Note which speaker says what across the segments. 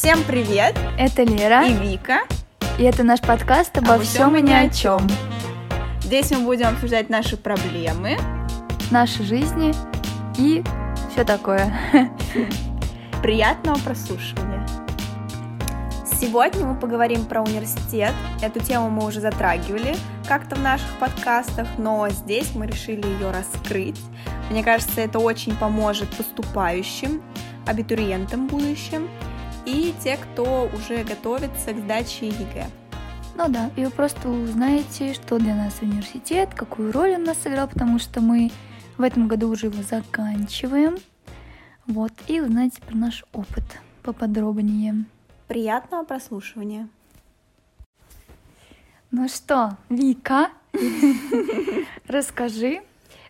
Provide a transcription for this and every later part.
Speaker 1: Всем привет!
Speaker 2: Это Лера
Speaker 1: и Вика.
Speaker 2: И это наш подкаст обо, обо всем и ни о чем.
Speaker 1: Здесь мы будем обсуждать наши проблемы,
Speaker 2: наши жизни и все такое.
Speaker 1: Приятного прослушивания. Сегодня мы поговорим про университет. Эту тему мы уже затрагивали как-то в наших подкастах, но здесь мы решили ее раскрыть. Мне кажется, это очень поможет поступающим, абитуриентам будущим и те, кто уже готовится к сдаче ЕГЭ.
Speaker 2: Ну да, и вы просто узнаете, что для нас университет, какую роль он нас сыграл, потому что мы в этом году уже его заканчиваем. Вот, и узнаете про наш опыт поподробнее.
Speaker 1: Приятного прослушивания.
Speaker 2: Ну что, Вика, расскажи.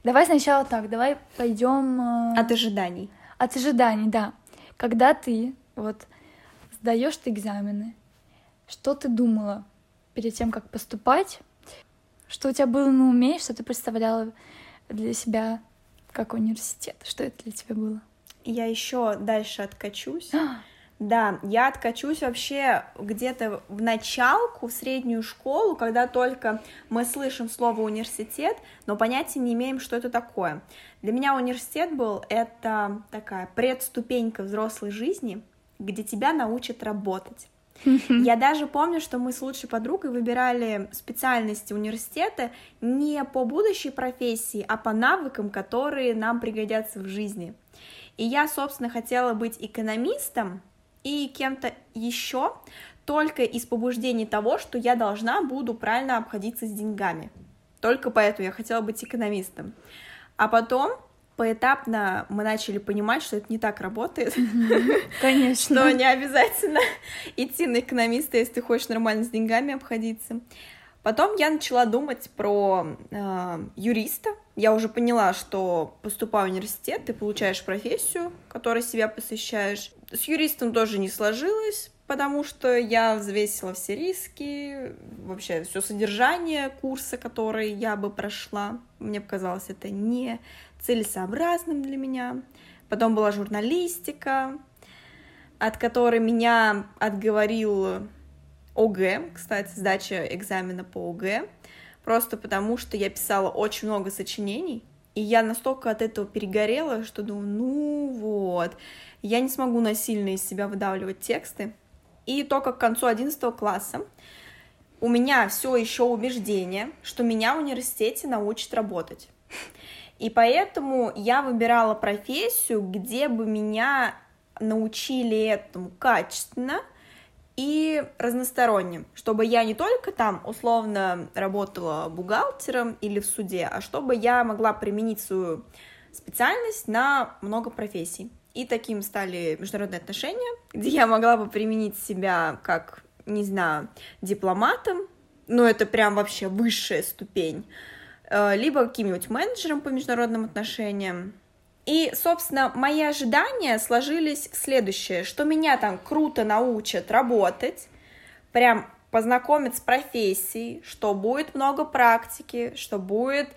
Speaker 2: Давай сначала так, давай пойдем...
Speaker 1: Э, От ожиданий.
Speaker 2: От ожиданий, да. Когда ты вот сдаешь ты экзамены, что ты думала перед тем, как поступать, что у тебя было на уме, что ты представляла для себя как университет, что это для тебя было?
Speaker 1: Я еще дальше откачусь. Да, я откачусь вообще где-то в началку, в среднюю школу, когда только мы слышим слово университет, но понятия не имеем, что это такое. Для меня университет был это такая предступенька взрослой жизни, где тебя научат работать. Я даже помню, что мы с лучшей подругой выбирали специальности университета не по будущей профессии, а по навыкам, которые нам пригодятся в жизни. И я, собственно, хотела быть экономистом и кем-то еще только из побуждений того, что я должна буду правильно обходиться с деньгами. Только поэтому я хотела быть экономистом. А потом поэтапно мы начали понимать, что это не так работает.
Speaker 2: Конечно.
Speaker 1: Что не обязательно идти на экономиста, если ты хочешь нормально с деньгами обходиться. Потом я начала думать про э, юриста. Я уже поняла, что поступая в университет, ты получаешь профессию, которой себя посвящаешь. С юристом тоже не сложилось, потому что я взвесила все риски, вообще все содержание курса, который я бы прошла. Мне показалось это не целесообразным для меня. Потом была журналистика, от которой меня отговорил ОГЭ, кстати, сдача экзамена по ОГЭ, просто потому что я писала очень много сочинений, и я настолько от этого перегорела, что думаю, ну вот, я не смогу насильно из себя выдавливать тексты. И только к концу 11 класса у меня все еще убеждение, что меня в университете научат работать. И поэтому я выбирала профессию, где бы меня научили этому качественно и разносторонним, чтобы я не только там условно работала бухгалтером или в суде, а чтобы я могла применить свою специальность на много профессий. И таким стали международные отношения, где я могла бы применить себя как, не знаю, дипломатом, ну это прям вообще высшая ступень, либо каким-нибудь менеджером по международным отношениям. И, собственно, мои ожидания сложились следующее, что меня там круто научат работать, прям познакомят с профессией, что будет много практики, что будет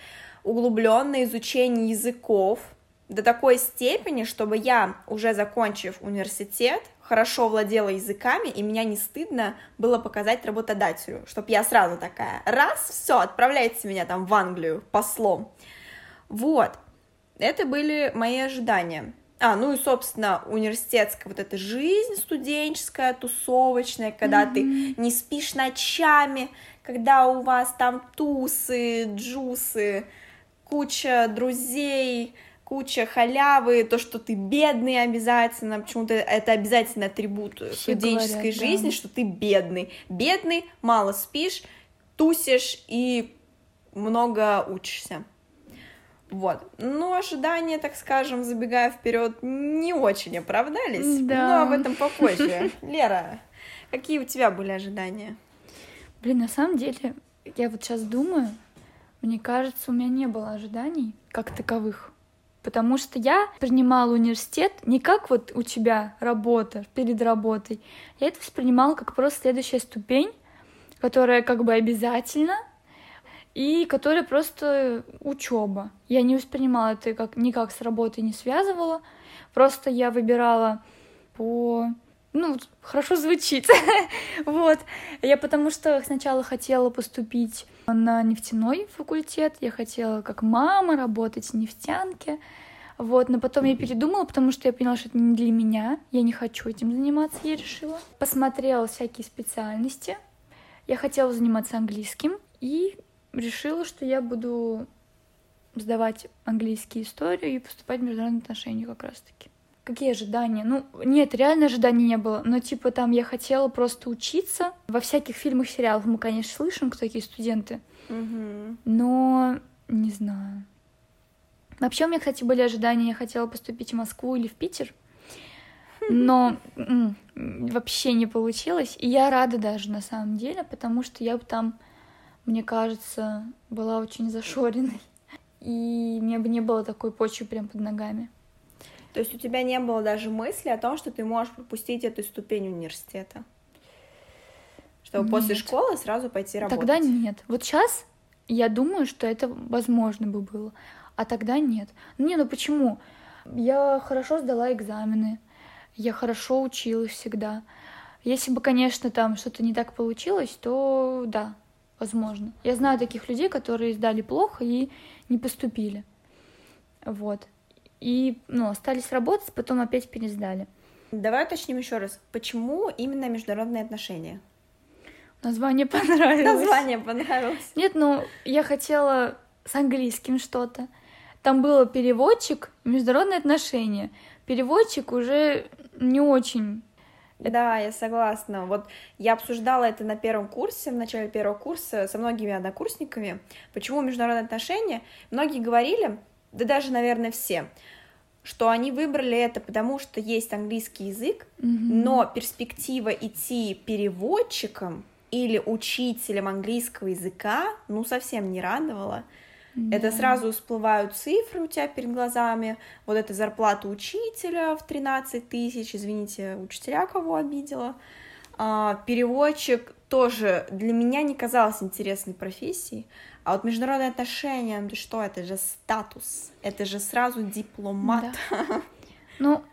Speaker 1: углубленное изучение языков до такой степени, чтобы я, уже закончив университет, хорошо владела языками, и меня не стыдно было показать работодателю, чтобы я сразу такая, раз, все, отправляйте меня там в Англию послом. Вот, это были мои ожидания. А, ну и, собственно, университетская вот эта жизнь студенческая, тусовочная, когда mm-hmm. ты не спишь ночами, когда у вас там тусы, джусы, куча друзей, куча халявы, то, что ты бедный обязательно, почему-то это обязательно атрибут Все студенческой говорят, жизни, да. что ты бедный. Бедный, мало спишь, тусишь и много учишься. Вот. Ну, ожидания, так скажем, забегая вперед, не очень оправдались. Да. Но об этом попозже. Лера, какие у тебя были ожидания?
Speaker 2: Блин, на самом деле, я вот сейчас думаю, мне кажется, у меня не было ожиданий как таковых. Потому что я принимала университет не как вот у тебя работа перед работой. Я это воспринимала как просто следующая ступень, которая как бы обязательно, и которая просто учеба. Я не воспринимала это как никак с работой не связывала. Просто я выбирала по ну, хорошо звучит. вот. Я потому что сначала хотела поступить на нефтяной факультет, я хотела как мама работать в нефтянке, вот, но потом я передумала, потому что я поняла, что это не для меня, я не хочу этим заниматься, я решила. Посмотрела всякие специальности, я хотела заниматься английским и решила, что я буду сдавать английский историю и поступать в международные отношения как раз-таки. Какие ожидания? Ну, нет, реально ожиданий не было. Но, типа, там я хотела просто учиться. Во всяких фильмах, сериалах мы, конечно, слышим, кто такие студенты.
Speaker 1: Мгм.
Speaker 2: Но не знаю. Вообще у меня, кстати, были ожидания, я хотела поступить в Москву или в Питер, но вообще не получилось. И я рада даже на самом деле, потому что я бы там, мне кажется, была очень зашоренной. И мне бы не было такой почвы прям под ногами.
Speaker 1: То есть у тебя не было даже мысли о том, что ты можешь пропустить эту ступень университета? Чтобы после
Speaker 2: Нет.
Speaker 1: школы сразу пойти работать?
Speaker 2: Тогда нет. Вот сейчас я думаю, что это возможно бы было, а тогда нет. Не, ну почему? Я хорошо сдала экзамены, я хорошо училась всегда. Если бы, конечно, там что-то не так получилось, то да, возможно. Я знаю таких людей, которые сдали плохо и не поступили. Вот. И, ну, остались работать, потом опять пересдали.
Speaker 1: Давай уточним еще раз. Почему именно международные отношения?
Speaker 2: Название понравилось.
Speaker 1: Название понравилось.
Speaker 2: Нет, ну, я хотела с английским что-то. Там было переводчик, международные отношения. Переводчик уже не очень.
Speaker 1: Да, я согласна. Вот я обсуждала это на первом курсе, в начале первого курса со многими однокурсниками. Почему международные отношения? Многие говорили, да даже, наверное, все, что они выбрали это потому, что есть английский язык,
Speaker 2: Мгм.
Speaker 1: но перспектива идти переводчиком или учителем английского языка, ну, совсем не радовала. Это
Speaker 2: Да.
Speaker 1: сразу всплывают цифры у тебя перед глазами. Вот эта зарплата учителя в 13 тысяч, извините, учителя кого обидела. А, переводчик тоже для меня не казалось интересной профессией. А вот международные отношения, ну что, это же статус, это же сразу дипломат.
Speaker 2: Да. Ну,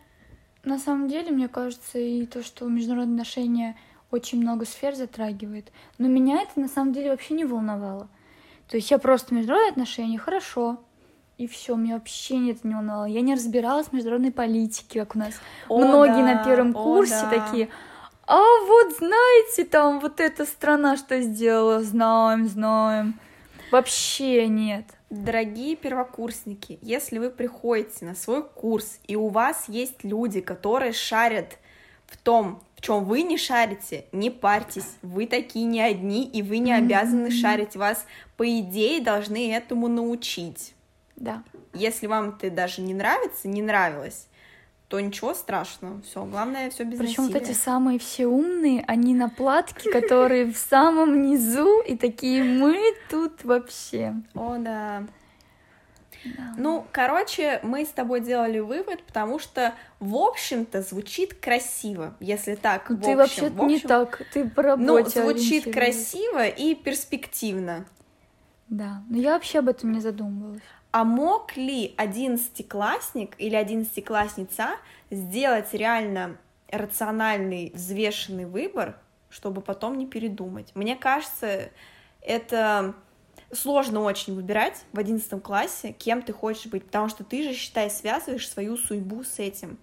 Speaker 2: на самом деле, мне кажется, и то, что международные отношения очень много сфер затрагивает. Но меня это на самом деле вообще не волновало. То есть я просто международные отношения, хорошо. И все, меня вообще не это не волновало. Я не разбиралась в международной политике, как у нас
Speaker 1: О,
Speaker 2: многие
Speaker 1: да,
Speaker 2: на первом
Speaker 1: о,
Speaker 2: курсе
Speaker 1: да.
Speaker 2: такие. А вот знаете, там вот эта страна что сделала, знаем, знаем. Вообще нет.
Speaker 1: Дорогие первокурсники, если вы приходите на свой курс, и у вас есть люди, которые шарят в том, в чем вы не шарите, не парьтесь, вы такие не одни, и вы не обязаны
Speaker 2: Мгм.
Speaker 1: шарить, вас, по идее, должны этому научить.
Speaker 2: Да.
Speaker 1: Если вам это даже не нравится, не нравилось, то ничего страшного, все, главное, все без
Speaker 2: Причем вот эти самые все умные, они на платке, которые в самом низу, и такие мы тут вообще.
Speaker 1: О, да. Ну, короче, мы с тобой делали вывод, потому что, в общем-то, звучит красиво, если так,
Speaker 2: Ну,
Speaker 1: в
Speaker 2: ты
Speaker 1: общем,
Speaker 2: вообще
Speaker 1: в
Speaker 2: не
Speaker 1: общем.
Speaker 2: так, ты по
Speaker 1: Ну,
Speaker 2: работе
Speaker 1: звучит
Speaker 2: ориентировалась.
Speaker 1: красиво и перспективно.
Speaker 2: Да, но я вообще об этом не задумывалась.
Speaker 1: А мог ли одиннадцатиклассник или одиннадцатиклассница сделать реально рациональный, взвешенный выбор, чтобы потом не передумать? Мне кажется, это сложно очень выбирать в одиннадцатом классе, кем ты хочешь быть, потому что ты же, считай, связываешь свою судьбу с этим.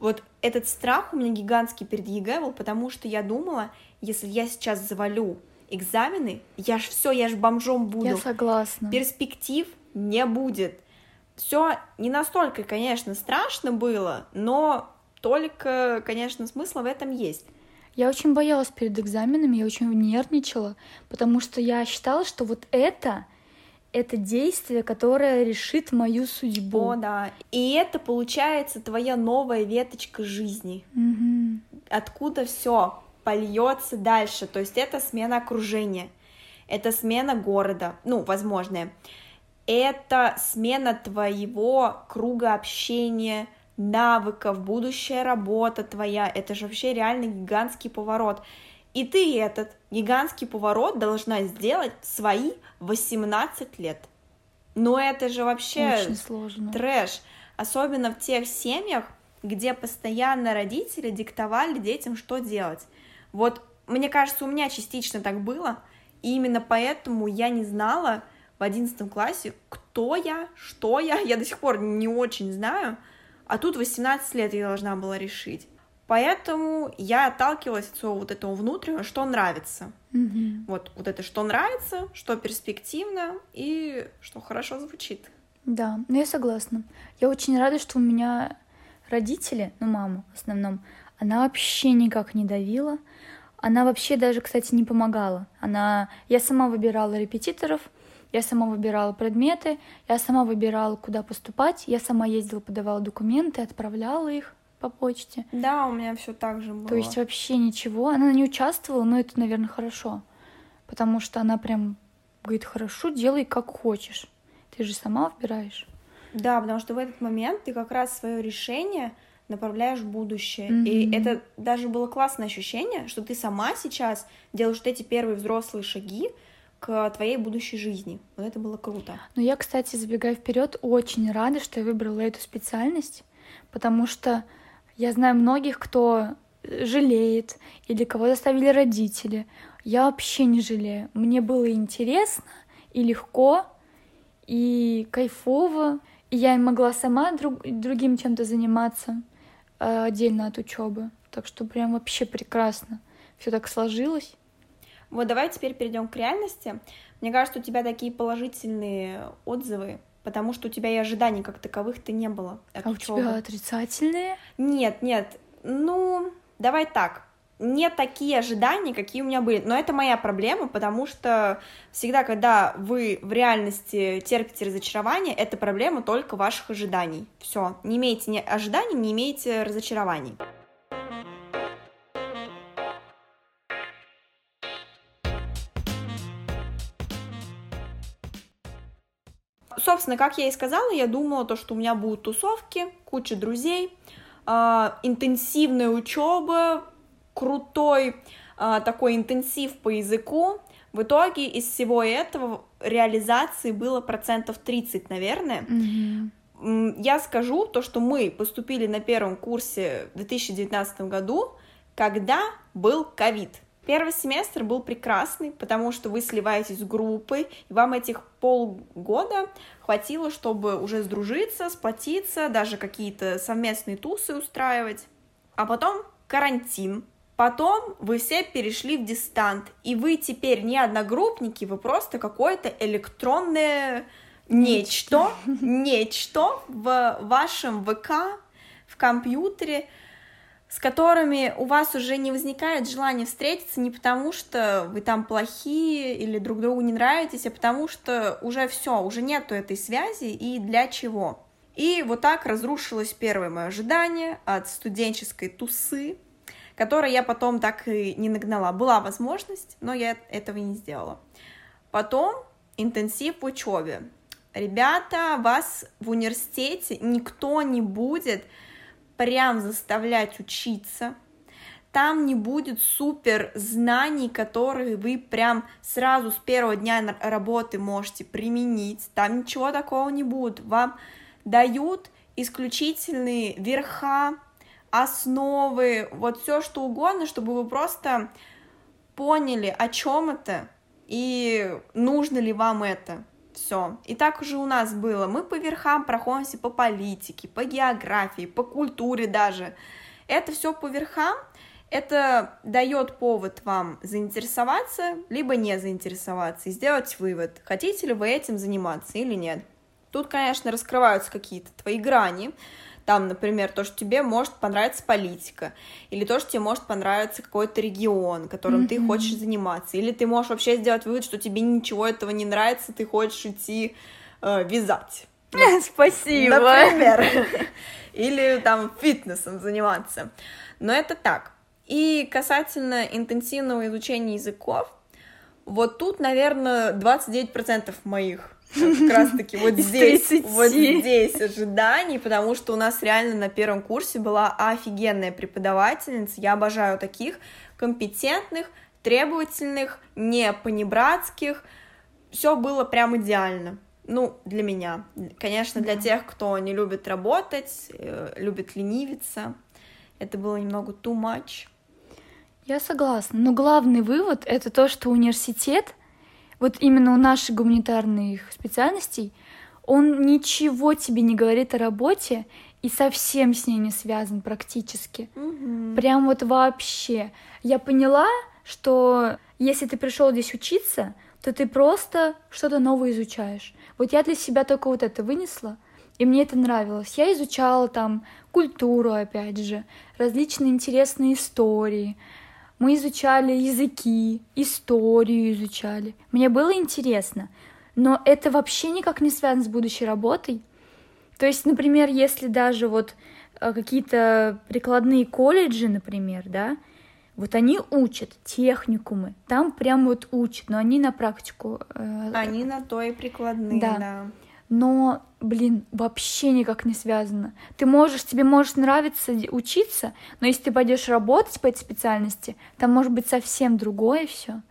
Speaker 1: Вот этот страх у меня гигантский перед ЕГЭ был, потому что я думала, если я сейчас завалю экзамены, я ж все, я ж бомжом буду
Speaker 2: Я согласна.
Speaker 1: перспектив не будет. Все не настолько, конечно, страшно было, но только, конечно, смысл в этом есть.
Speaker 2: Я очень боялась перед экзаменами, я очень нервничала, потому что я считала, что вот это, это действие, которое решит мою судьбу.
Speaker 1: О, да. И это получается твоя новая веточка жизни,
Speaker 2: Мгм.
Speaker 1: откуда все польется дальше. То есть это смена окружения, это смена города, ну, возможная. Это смена твоего круга общения, навыков, будущая работа твоя. Это же вообще реально гигантский поворот. И ты этот гигантский поворот должна сделать свои 18 лет. Но это же вообще
Speaker 2: Очень сложно.
Speaker 1: трэш. Особенно в тех семьях, где постоянно родители диктовали детям, что делать. Вот, мне кажется, у меня частично так было, и именно поэтому я не знала в одиннадцатом классе, кто я, что я, я до сих пор не очень знаю, а тут 18 лет я должна была решить. Поэтому я отталкивалась от своего вот этого внутреннего, что нравится.
Speaker 2: Мгм.
Speaker 1: Вот, вот это что нравится, что перспективно и что хорошо звучит.
Speaker 2: Да, ну я согласна. Я очень рада, что у меня родители, ну маму в основном, она вообще никак не давила. Она вообще даже, кстати, не помогала. Она... Я сама выбирала репетиторов, я сама выбирала предметы, я сама выбирала, куда поступать, я сама ездила, подавала документы, отправляла их по почте.
Speaker 1: Да, у меня все так же было.
Speaker 2: То есть вообще ничего. Она не участвовала, но это, наверное, хорошо. Потому что она прям говорит, хорошо, делай как хочешь. Ты же сама выбираешь.
Speaker 1: Да, потому что в этот момент ты как раз свое решение направляешь в будущее.
Speaker 2: Мгм.
Speaker 1: И это даже было классное ощущение, что ты сама сейчас делаешь вот эти первые взрослые шаги к твоей будущей жизни. Вот это было круто.
Speaker 2: Но я, кстати, забегая вперед, очень рада, что я выбрала эту специальность, потому что я знаю многих, кто жалеет или кого заставили родители. Я вообще не жалею. Мне было интересно и легко, и кайфово. И я могла сама друг- другим чем-то заниматься э, отдельно от учебы. Так что прям вообще прекрасно. Все так сложилось.
Speaker 1: Вот давай теперь перейдем к реальности. Мне кажется, у тебя такие положительные отзывы, потому что у тебя и ожиданий как таковых-то не было
Speaker 2: А у
Speaker 1: учёбы.
Speaker 2: тебя отрицательные?
Speaker 1: Нет, нет, ну, давай так. Не такие ожидания, какие у меня были. Но это моя проблема, потому что всегда, когда вы в реальности терпите разочарование, это проблема только ваших ожиданий. Все. Не имеете ни ожиданий, не имеете разочарований. Собственно, как я и сказала, я думала, то, что у меня будут тусовки, куча друзей, а, интенсивная учеба, крутой а, такой интенсив по языку. В итоге из всего этого реализации было процентов 30, наверное. М, Я скажу то, что мы поступили на первом курсе в 2019 году, когда был ковид. Первый семестр был прекрасный, потому что вы сливаетесь с группой, и вам этих полгода хватило, чтобы уже сдружиться, сплотиться, даже какие-то совместные тусы устраивать. А потом карантин. Потом вы все перешли в дистант, и вы теперь не одногруппники, вы просто какое-то электронное нечто, нечто в вашем ВК, в компьютере, с которыми у вас уже не возникает желания встретиться не потому, что вы там плохие или друг другу не нравитесь, а потому что уже все, уже нету этой связи и для чего. И вот так разрушилось первое мое ожидание от студенческой тусы, которое я потом так и не нагнала. Была возможность, но я этого не сделала. Потом интенсив в учебе. Ребята, вас в университете никто не будет прям заставлять учиться. Там не будет супер знаний, которые вы прям сразу с первого дня работы можете применить. Там ничего такого не будет. Вам дают исключительные верха, основы, вот все что угодно, чтобы вы просто поняли, о чем это и нужно ли вам это. Все. И так уже у нас было. Мы по верхам проходимся по политике, по географии, по культуре даже. Это все по верхам. Это дает повод вам заинтересоваться, либо не заинтересоваться, и сделать вывод, хотите ли вы этим заниматься или нет. Тут, конечно, раскрываются какие-то твои грани, там, например, то, что тебе может понравиться политика, или то, что тебе может понравиться какой-то регион, которым ты
Speaker 2: Мгм.
Speaker 1: хочешь заниматься, или ты можешь вообще сделать вывод, что тебе ничего этого не нравится, ты хочешь идти э, вязать.
Speaker 2: Спасибо.
Speaker 1: Например. Или там фитнесом заниматься. Но это так. И касательно интенсивного изучения языков, вот тут, наверное, 29% моих как раз-таки вот
Speaker 2: Из
Speaker 1: здесь,
Speaker 2: 30.
Speaker 1: вот здесь ожиданий, потому что у нас реально на первом курсе была офигенная преподавательница, я обожаю таких, компетентных, требовательных, не понебратских, все было прям идеально. Ну, для меня. Конечно, для
Speaker 2: Да.
Speaker 1: тех, кто не любит работать, э, любит ленивиться, это было немного too much.
Speaker 2: Я согласна. Но главный вывод — это то, что университет, вот именно у наших гуманитарных специальностей, он ничего тебе не говорит о работе и совсем с ней не связан практически.
Speaker 1: Мгм.
Speaker 2: Прям вот вообще. Я поняла, что если ты пришел здесь учиться, то ты просто что-то новое изучаешь. Вот я для себя только вот это вынесла, и мне это нравилось. Я изучала там культуру, опять же, различные интересные истории. Мы изучали языки, историю изучали. Мне было интересно, но это вообще никак не связано с будущей работой. То есть, например, если даже вот э, какие-то прикладные колледжи, например, да, вот они учат техникумы, там прям вот учат, но они на практику. э,
Speaker 1: Они на то и прикладные,
Speaker 2: Да.
Speaker 1: да.
Speaker 2: Но, блин, вообще никак не связано. Ты можешь, тебе может нравиться учиться, но если ты пойдешь работать по этой специальности, там может быть совсем другое все,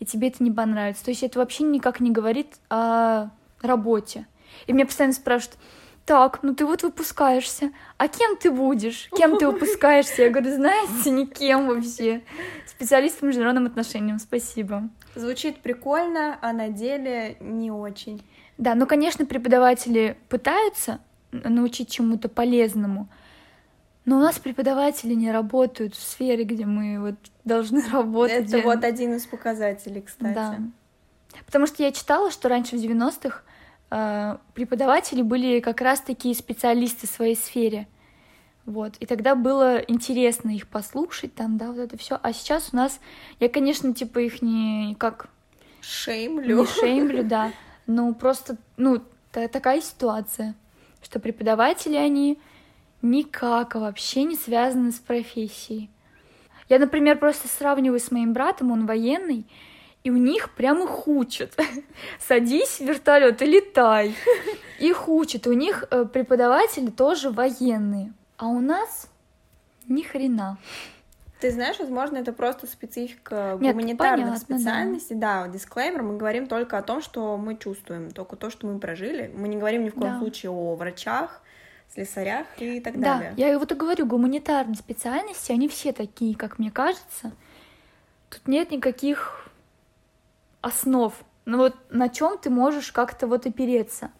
Speaker 2: и тебе это не понравится. То есть это вообще никак не говорит о работе. И меня постоянно спрашивают, так, ну ты вот выпускаешься, а кем ты будешь? Кем ты выпускаешься? Я говорю, знаете, никем вообще. Специалист по международным отношениям, спасибо.
Speaker 1: Звучит прикольно, а на деле не очень.
Speaker 2: Да, ну, конечно, преподаватели пытаются научить чему-то полезному, но у нас преподаватели не работают в сфере, где мы вот должны работать.
Speaker 1: Это вот один из показателей, кстати.
Speaker 2: Да. Потому что я читала, что раньше в 90-х э, преподаватели были как раз такие специалисты в своей сфере. Вот. И тогда было интересно их послушать, там, да, вот это все. А сейчас у нас, я, конечно, типа их не как
Speaker 1: Шеймлю.
Speaker 2: не шеймлю, да. Ну, просто, ну, та- такая ситуация, что преподаватели, они никак вообще не связаны с профессией. Я, например, просто сравниваю с моим братом, он военный, и у них прям их учат. Садись в вертолет и летай. Их учат. У них э, преподаватели тоже военные. А у нас ни хрена.
Speaker 1: Ты знаешь, возможно, это просто специфика
Speaker 2: Нет,
Speaker 1: гуманитарных
Speaker 2: понятно, да.
Speaker 1: специальностей. Да, дисклеймер, мы говорим только о том, что мы чувствуем, только то, что мы прожили. Мы не говорим ни в коем
Speaker 2: Да.
Speaker 1: случае о врачах, слесарях и так
Speaker 2: Да,
Speaker 1: далее.
Speaker 2: я вот и говорю, гуманитарные специальности, они все такие, как мне кажется. Тут нет никаких основ. Ну вот на чем ты можешь как-то вот опереться,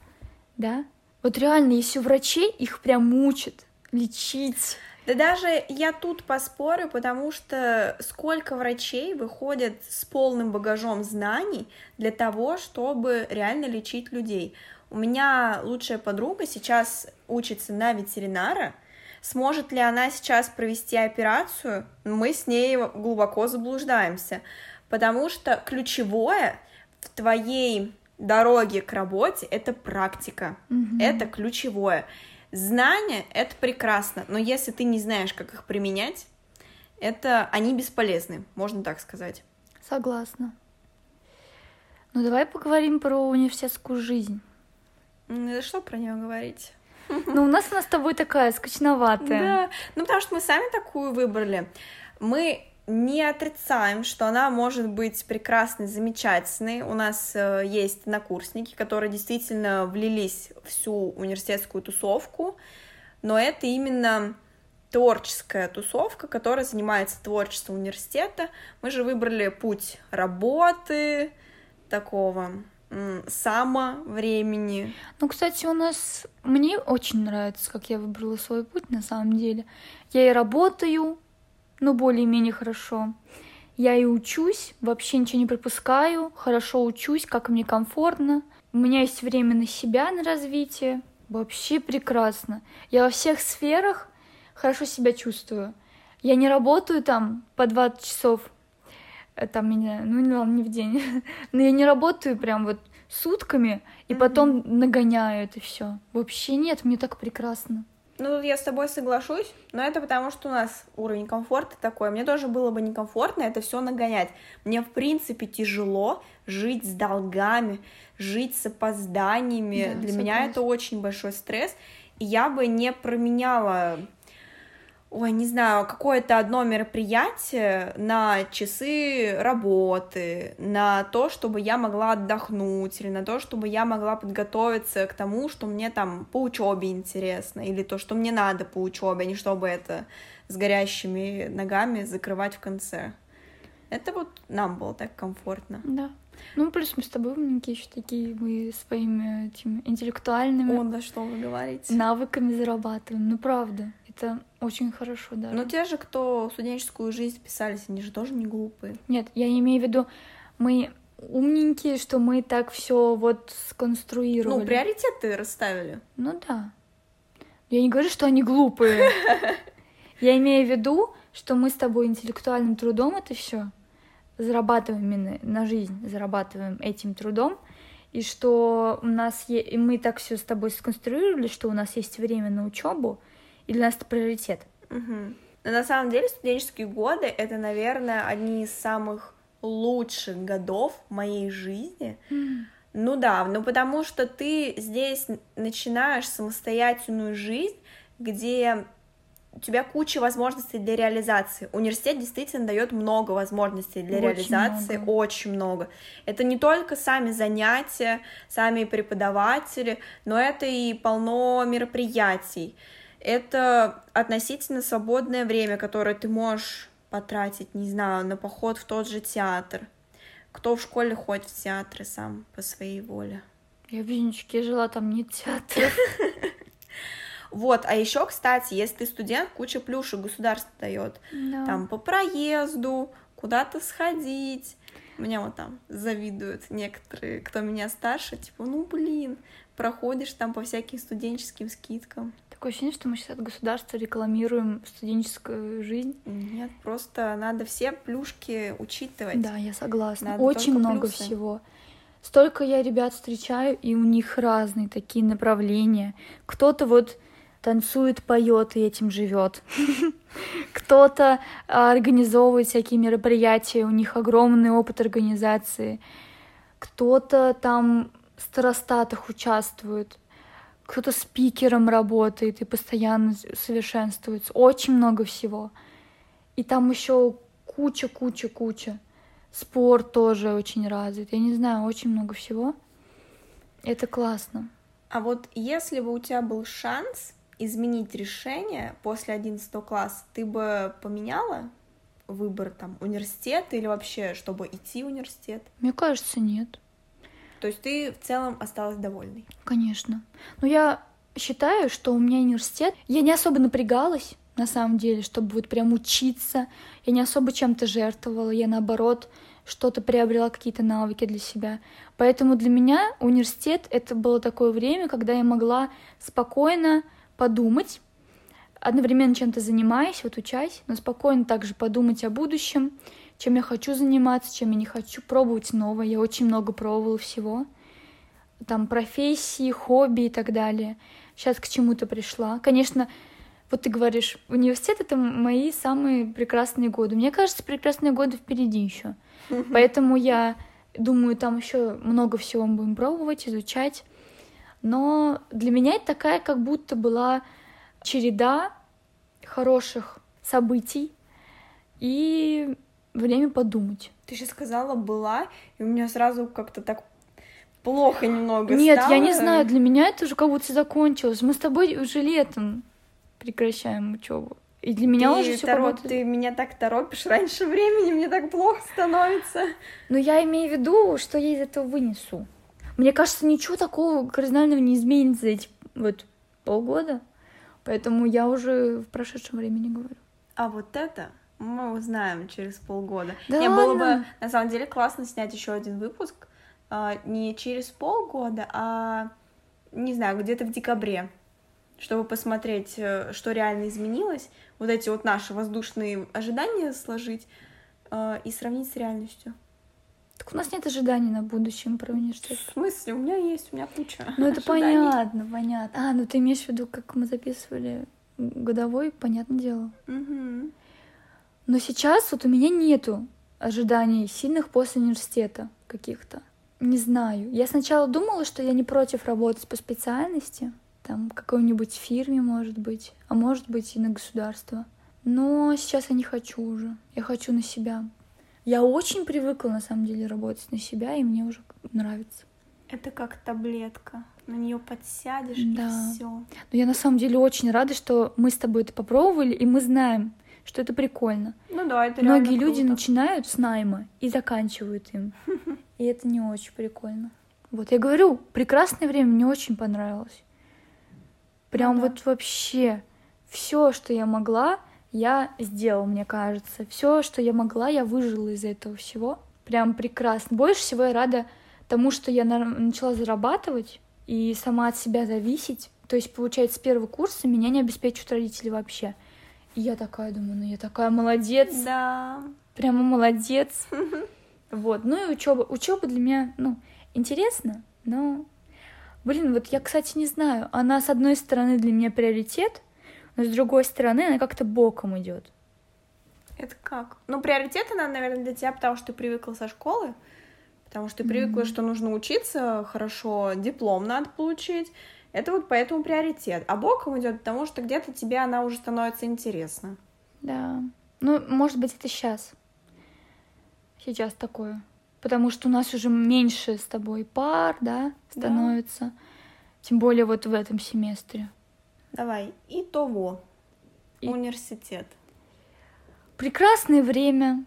Speaker 2: да? Вот реально, если у врачей их прям мучат лечить.
Speaker 1: Да даже я тут поспорю, потому что сколько врачей выходят с полным багажом знаний для того, чтобы реально лечить людей. У меня лучшая подруга сейчас учится на ветеринара. Сможет ли она сейчас провести операцию? Мы с ней глубоко заблуждаемся, потому что ключевое в твоей дороге к работе это практика.
Speaker 2: Мгм.
Speaker 1: Это ключевое. Знания — это прекрасно, но если ты не знаешь, как их применять, это они бесполезны, можно так сказать.
Speaker 2: Согласна. Ну давай поговорим про университетскую жизнь.
Speaker 1: М, да Что про нее говорить?
Speaker 2: Ну у нас она с тобой такая скучноватая.
Speaker 1: Да, ну потому что мы сами такую выбрали. Мы не отрицаем, что она может быть прекрасной, замечательной. У нас э, есть накурсники, которые действительно влились всю университетскую тусовку, но это именно творческая тусовка, которая занимается творчеством университета. Мы же выбрали путь работы, такого м, самовремени.
Speaker 2: Ну, кстати, у нас... Мне очень нравится, как я выбрала свой путь, на самом деле. Я и работаю, ну, более-менее хорошо. Я и учусь, вообще ничего не пропускаю, хорошо учусь, как мне комфортно. У меня есть время на себя, на развитие. Вообще прекрасно. Я во всех сферах хорошо себя чувствую. Я не работаю там по 20 часов, э, там меня, ну не ладно, не в день, но я не работаю прям вот сутками и
Speaker 1: Мгм.
Speaker 2: потом нагоняю это все. Вообще нет, мне так прекрасно.
Speaker 1: Ну, тут я с тобой соглашусь, но это потому, что у нас уровень комфорта такой. Мне тоже было бы некомфортно это все нагонять. Мне, в принципе, тяжело жить с долгами, жить с опозданиями.
Speaker 2: Да,
Speaker 1: Для меня это очень большой стресс. И я бы не променяла ой, не знаю, какое-то одно мероприятие на часы работы, на то, чтобы я могла отдохнуть, или на то, чтобы я могла подготовиться к тому, что мне там по учебе интересно, или то, что мне надо по учебе, а не чтобы это с горящими ногами закрывать в конце. Это вот нам было так комфортно.
Speaker 2: Да. Ну, плюс мы с тобой умненькие еще такие, мы своими этими интеллектуальными
Speaker 1: О, да что вы говорите.
Speaker 2: навыками зарабатываем. Ну, правда, это очень хорошо, да.
Speaker 1: Но те же, кто студенческую жизнь писались, они же тоже не глупые.
Speaker 2: Нет, я имею в виду, мы умненькие, что мы так все вот сконструировали.
Speaker 1: Ну, приоритеты расставили.
Speaker 2: Ну да. Я не говорю, что они глупые. Я имею в виду, что мы с тобой интеллектуальным трудом это все зарабатываем именно на жизнь, зарабатываем этим трудом, и что у нас е... и мы так все с тобой сконструировали, что у нас есть время на учебу, и для нас это приоритет.
Speaker 1: Угу. Но на самом деле студенческие годы это, наверное, одни из самых лучших годов моей жизни.
Speaker 2: Mm.
Speaker 1: Ну да, ну потому что ты здесь начинаешь самостоятельную жизнь, где у тебя куча возможностей для реализации. Университет действительно дает много возможностей для
Speaker 2: Очень
Speaker 1: реализации,
Speaker 2: много.
Speaker 1: очень много. Это не только сами занятия, сами преподаватели, но это и полно мероприятий. Это относительно свободное время, которое ты можешь потратить, не знаю, на поход в тот же театр. Кто в школе ходит в театры сам по своей воле?
Speaker 2: Я в Винничке жила, там нет театра.
Speaker 1: Вот, а еще, кстати, если ты студент, куча плюшек государство дает.
Speaker 2: Да.
Speaker 1: Там по проезду, куда-то сходить. Меня вот там завидуют некоторые, кто меня старше, типа, ну блин, проходишь там по всяким студенческим скидкам.
Speaker 2: Такое ощущение, что мы сейчас от государства рекламируем студенческую жизнь.
Speaker 1: Нет, просто надо все плюшки учитывать.
Speaker 2: Да, я согласна.
Speaker 1: Надо
Speaker 2: Очень много
Speaker 1: плюсы.
Speaker 2: всего. Столько я ребят встречаю, и у них разные такие направления. Кто-то вот танцует, поет и этим живет. Кто-то а, организовывает всякие мероприятия, у них огромный опыт организации. Кто-то там в старостатах участвует. Кто-то спикером работает и постоянно совершенствуется. Очень много всего. И там еще куча, куча, куча. Спорт тоже очень развит. Я не знаю, очень много всего. Это классно.
Speaker 1: А вот если бы у тебя был шанс изменить решение после 11 класса, ты бы поменяла выбор там университета или вообще, чтобы идти в университет?
Speaker 2: Мне кажется, нет.
Speaker 1: То есть ты в целом осталась довольной?
Speaker 2: Конечно. Но я считаю, что у меня университет... Я не особо напрягалась, на самом деле, чтобы вот прям учиться. Я не особо чем-то жертвовала. Я, наоборот, что-то приобрела, какие-то навыки для себя. Поэтому для меня университет — это было такое время, когда я могла спокойно подумать, одновременно чем-то занимаясь, вот учась, но спокойно также подумать о будущем, чем я хочу заниматься, чем я не хочу, пробовать новое. Я очень много пробовала всего. Там профессии, хобби и так далее. Сейчас к чему-то пришла. Конечно, вот ты говоришь, университет это мои самые прекрасные годы. Мне кажется, прекрасные годы впереди еще. Поэтому я думаю, там еще много всего мы будем пробовать, изучать. Но для меня это такая, как будто была череда хороших событий и время подумать.
Speaker 1: Ты же сказала была, и у меня сразу как-то так плохо немного
Speaker 2: Нет,
Speaker 1: стало.
Speaker 2: я не знаю, для меня это уже как будто закончилось. Мы с тобой уже летом прекращаем учебу. И для меня
Speaker 1: ты,
Speaker 2: уже все
Speaker 1: торо- Ты меня так торопишь раньше времени, мне так плохо становится.
Speaker 2: Но я имею в виду, что я из этого вынесу. Мне кажется, ничего такого кардинального не изменится за эти вот полгода. Поэтому я уже в прошедшем времени говорю.
Speaker 1: А вот это мы узнаем через полгода.
Speaker 2: Да
Speaker 1: Мне было бы
Speaker 2: ладно?
Speaker 1: на самом деле классно снять еще один выпуск а, не через полгода, а не знаю, где-то в декабре, чтобы посмотреть, э, что реально изменилось, вот эти вот наши воздушные ожидания сложить а, и сравнить с реальностью.
Speaker 2: Так у нас нет ожиданий на будущем про университет.
Speaker 1: В смысле? У меня есть, у меня куча.
Speaker 2: Ну это
Speaker 1: ожиданий.
Speaker 2: понятно, понятно. А, ну ты имеешь в виду, как мы записывали годовой, понятное дело.
Speaker 1: Мгм.
Speaker 2: Но сейчас вот у меня нету ожиданий сильных после университета каких-то. Не знаю. Я сначала думала, что я не против работать по специальности, там, в какой-нибудь фирме, может быть, а может быть и на государство. Но сейчас я не хочу уже. Я хочу на себя. Я очень привыкла, на самом деле, работать на себя, и мне уже нравится.
Speaker 1: Это как таблетка. На нее подсядешь
Speaker 2: Да.
Speaker 1: и все.
Speaker 2: Но я на самом деле очень рада, что мы с тобой это попробовали, и мы знаем, что это прикольно.
Speaker 1: Ну да, это
Speaker 2: Многие люди
Speaker 1: круто.
Speaker 2: начинают с найма и заканчивают им. И это не очень прикольно. Вот я говорю, прекрасное время мне очень понравилось. Прям
Speaker 1: Ну да.
Speaker 2: вот вообще все, что я могла, я сделала, мне кажется. Все, что я могла, я выжила из этого всего. Прям прекрасно. Больше всего я рада тому, что я на- начала зарабатывать и сама от себя зависеть. То есть, получается, с первого курса меня не обеспечивают родители вообще. И я такая думаю, ну я такая молодец,
Speaker 1: Да.
Speaker 2: прямо молодец. Вот, ну и учеба. Учеба для меня, ну, интересно, но, блин, вот я, кстати, не знаю, она с одной стороны для меня приоритет, но с другой стороны она как-то боком идет.
Speaker 1: Это как? Ну, приоритет она, наверное, для тебя, потому что ты привыкла со школы, потому что ты привыкла,
Speaker 2: Мгм.
Speaker 1: что нужно учиться хорошо, диплом надо получить. Это вот поэтому приоритет. А боком идет, потому что где-то тебе она уже становится интересна.
Speaker 2: Да. Ну, может быть, это сейчас. Сейчас такое. Потому что у нас уже меньше с тобой пар, да,
Speaker 1: Да.
Speaker 2: становится. Тем более вот в этом семестре.
Speaker 1: Давай, итого.
Speaker 2: И-
Speaker 1: Университет.
Speaker 2: Прекрасное время.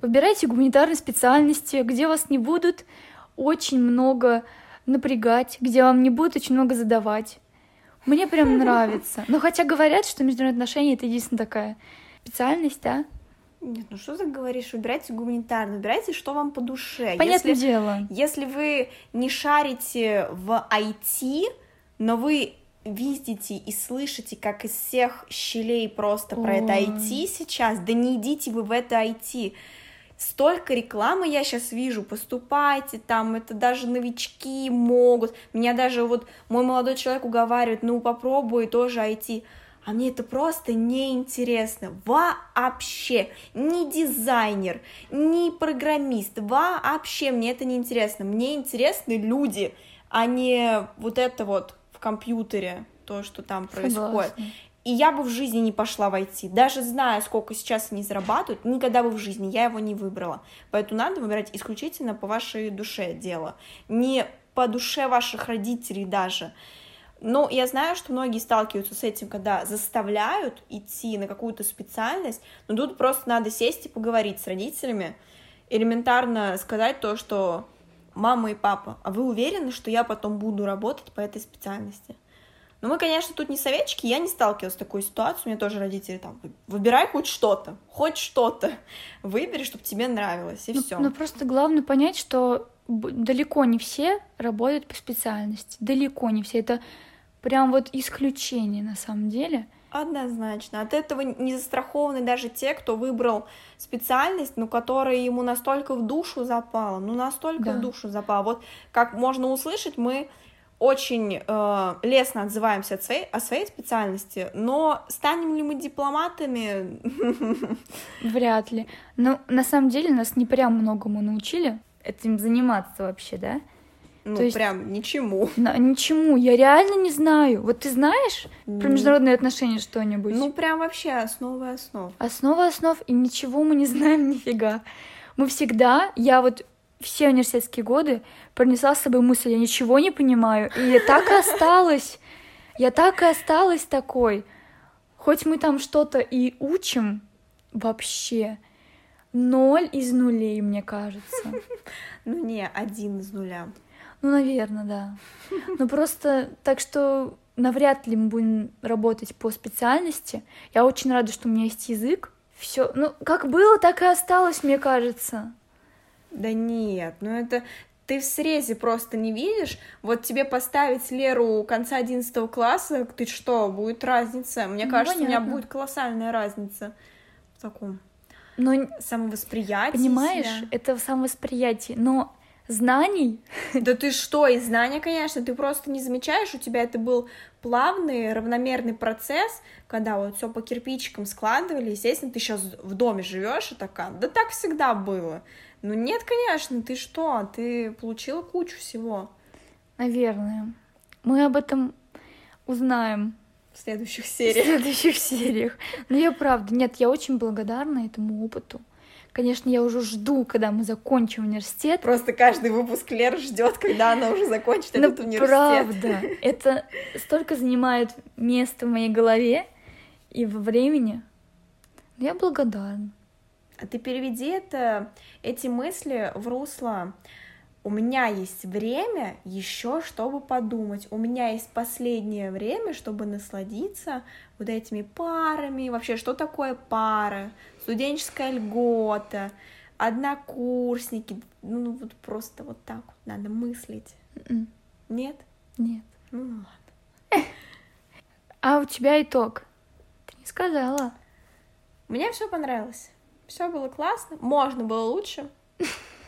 Speaker 2: Выбирайте гуманитарные специальности, где вас не будут очень много напрягать, где вам не будут очень много задавать. Мне прям нравится. Но хотя говорят, что международные отношения это единственная такая специальность, да?
Speaker 1: Нет, ну что ты говоришь? Выбирайте гуманитарно, выбирайте, что вам по душе.
Speaker 2: Понятное
Speaker 1: Если,
Speaker 2: дело.
Speaker 1: если вы не шарите в IT, но вы видите и слышите, как из всех щелей просто про это
Speaker 2: Ой.
Speaker 1: IT сейчас, да не идите вы в это IT. Столько рекламы я сейчас вижу, поступайте там, это даже новички могут. Меня даже вот мой молодой человек уговаривает, ну попробуй тоже IT. А мне это просто неинтересно. Вообще. Ни дизайнер, ни программист. Вообще мне это неинтересно. Мне интересны люди, а не вот это вот в компьютере, то, что там происходит.
Speaker 2: Согласна.
Speaker 1: И я бы в жизни не пошла войти. Даже зная, сколько сейчас они зарабатывают, никогда бы в жизни я его не выбрала. Поэтому надо выбирать исключительно по вашей душе дело. Не по душе ваших родителей даже. Но я знаю, что многие сталкиваются с этим, когда заставляют идти на какую-то специальность, но тут просто надо сесть и поговорить с родителями, элементарно сказать то, что мама и папа, а вы уверены, что я потом буду работать по этой специальности? Ну, мы, конечно, тут не советчики, я не сталкивалась с такой ситуацией, у меня тоже родители там, выбирай хоть что-то, хоть что-то, выбери, чтобы тебе нравилось, и
Speaker 2: Ну,
Speaker 1: все.
Speaker 2: ну, просто главное понять, что далеко не все работают по специальности. Далеко не все. Это прям вот исключение на самом деле.
Speaker 1: Однозначно. От этого не застрахованы даже те, кто выбрал специальность, ну, которая ему настолько в душу запала, ну, настолько
Speaker 2: Да.
Speaker 1: в душу запала. Вот как можно услышать, мы очень э, лестно отзываемся от своей, о своей специальности, но станем ли мы дипломатами?
Speaker 2: Вряд ли. Но на самом деле нас не прям многому научили этим заниматься вообще, да?
Speaker 1: Ну,
Speaker 2: То есть-
Speaker 1: прям ничему.
Speaker 2: На- ничему. Я реально не знаю. Вот ты знаешь про международные отношения что-нибудь?
Speaker 1: Ну, прям вообще основы основ.
Speaker 2: Основа основ, и ничего мы не знаем нифига. Мы всегда, я вот все университетские годы пронесла с собой мысль, я ничего не понимаю, и я так и осталась. Я так и осталась такой. Хоть мы там что-то и учим, вообще ноль из нулей, мне кажется.
Speaker 1: Ну, не, один из нуля.
Speaker 2: Ну, наверное, да. Ну, просто так что навряд ли мы будем работать по специальности. Я очень рада, что у меня есть язык. Все, ну, как было, так и осталось, мне кажется.
Speaker 1: Да нет, ну это ты в срезе просто не видишь. Вот тебе поставить Леру конца 11 класса, ты что, будет разница? Мне
Speaker 2: Ну,
Speaker 1: кажется, у меня
Speaker 2: понятно.
Speaker 1: будет колоссальная разница в таком
Speaker 2: Но, н-
Speaker 1: самовосприятии
Speaker 2: понимаешь,
Speaker 1: себя.
Speaker 2: это самовосприятие, но знаний,
Speaker 1: Да ты что, и знания, конечно, ты просто не замечаешь, у тебя это был плавный, равномерный процесс, когда вот все по кирпичикам складывали, естественно, ты сейчас в доме живешь и такая, да так всегда было. Ну нет, конечно, ты что, ты получила кучу всего.
Speaker 2: наверное, мы об этом узнаем
Speaker 1: в следующих
Speaker 2: в
Speaker 1: сериях.
Speaker 2: следующих сериях. Но я правда, нет, я очень благодарна этому опыту. Конечно, я уже жду, когда мы закончим университет.
Speaker 1: Просто каждый выпуск Лер ждет, когда она уже закончит
Speaker 2: Ну,
Speaker 1: этот университет.
Speaker 2: правда, это столько занимает место в моей голове и во времени. Но я благодарна.
Speaker 1: А ты переведи это, эти мысли в русло. У меня есть время еще, чтобы подумать. У меня есть последнее время, чтобы насладиться вот этими парами. Вообще, что такое пара? Студенческая льгота, однокурсники. Ну, вот просто вот так вот надо мыслить.
Speaker 2: М,
Speaker 1: Нет?
Speaker 2: Нет.
Speaker 1: Ну, ладно.
Speaker 2: А у тебя итог? Ты не сказала.
Speaker 1: Мне все понравилось. Все было классно. Можно было лучше.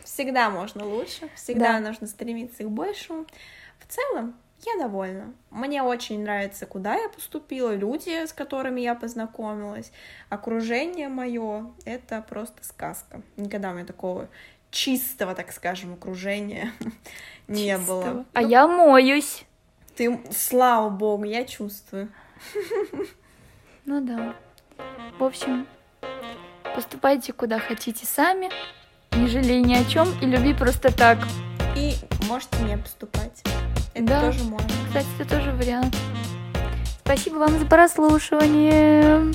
Speaker 1: Всегда можно лучше. Всегда
Speaker 2: Да.
Speaker 1: нужно стремиться к большему. В целом, я довольна. Мне очень нравится, куда я поступила, люди, с которыми я познакомилась, окружение мое. Это просто сказка. Никогда у меня такого чистого, так скажем, окружения не было.
Speaker 2: Чистого. А я моюсь.
Speaker 1: Ты, слава богу, я чувствую.
Speaker 2: Ну да. В общем, поступайте куда хотите сами. Не жалей ни о чем и люби просто так.
Speaker 1: И можете не поступать. Это
Speaker 2: Да.
Speaker 1: тоже можно.
Speaker 2: Кстати, это тоже вариант. Спасибо вам за прослушивание.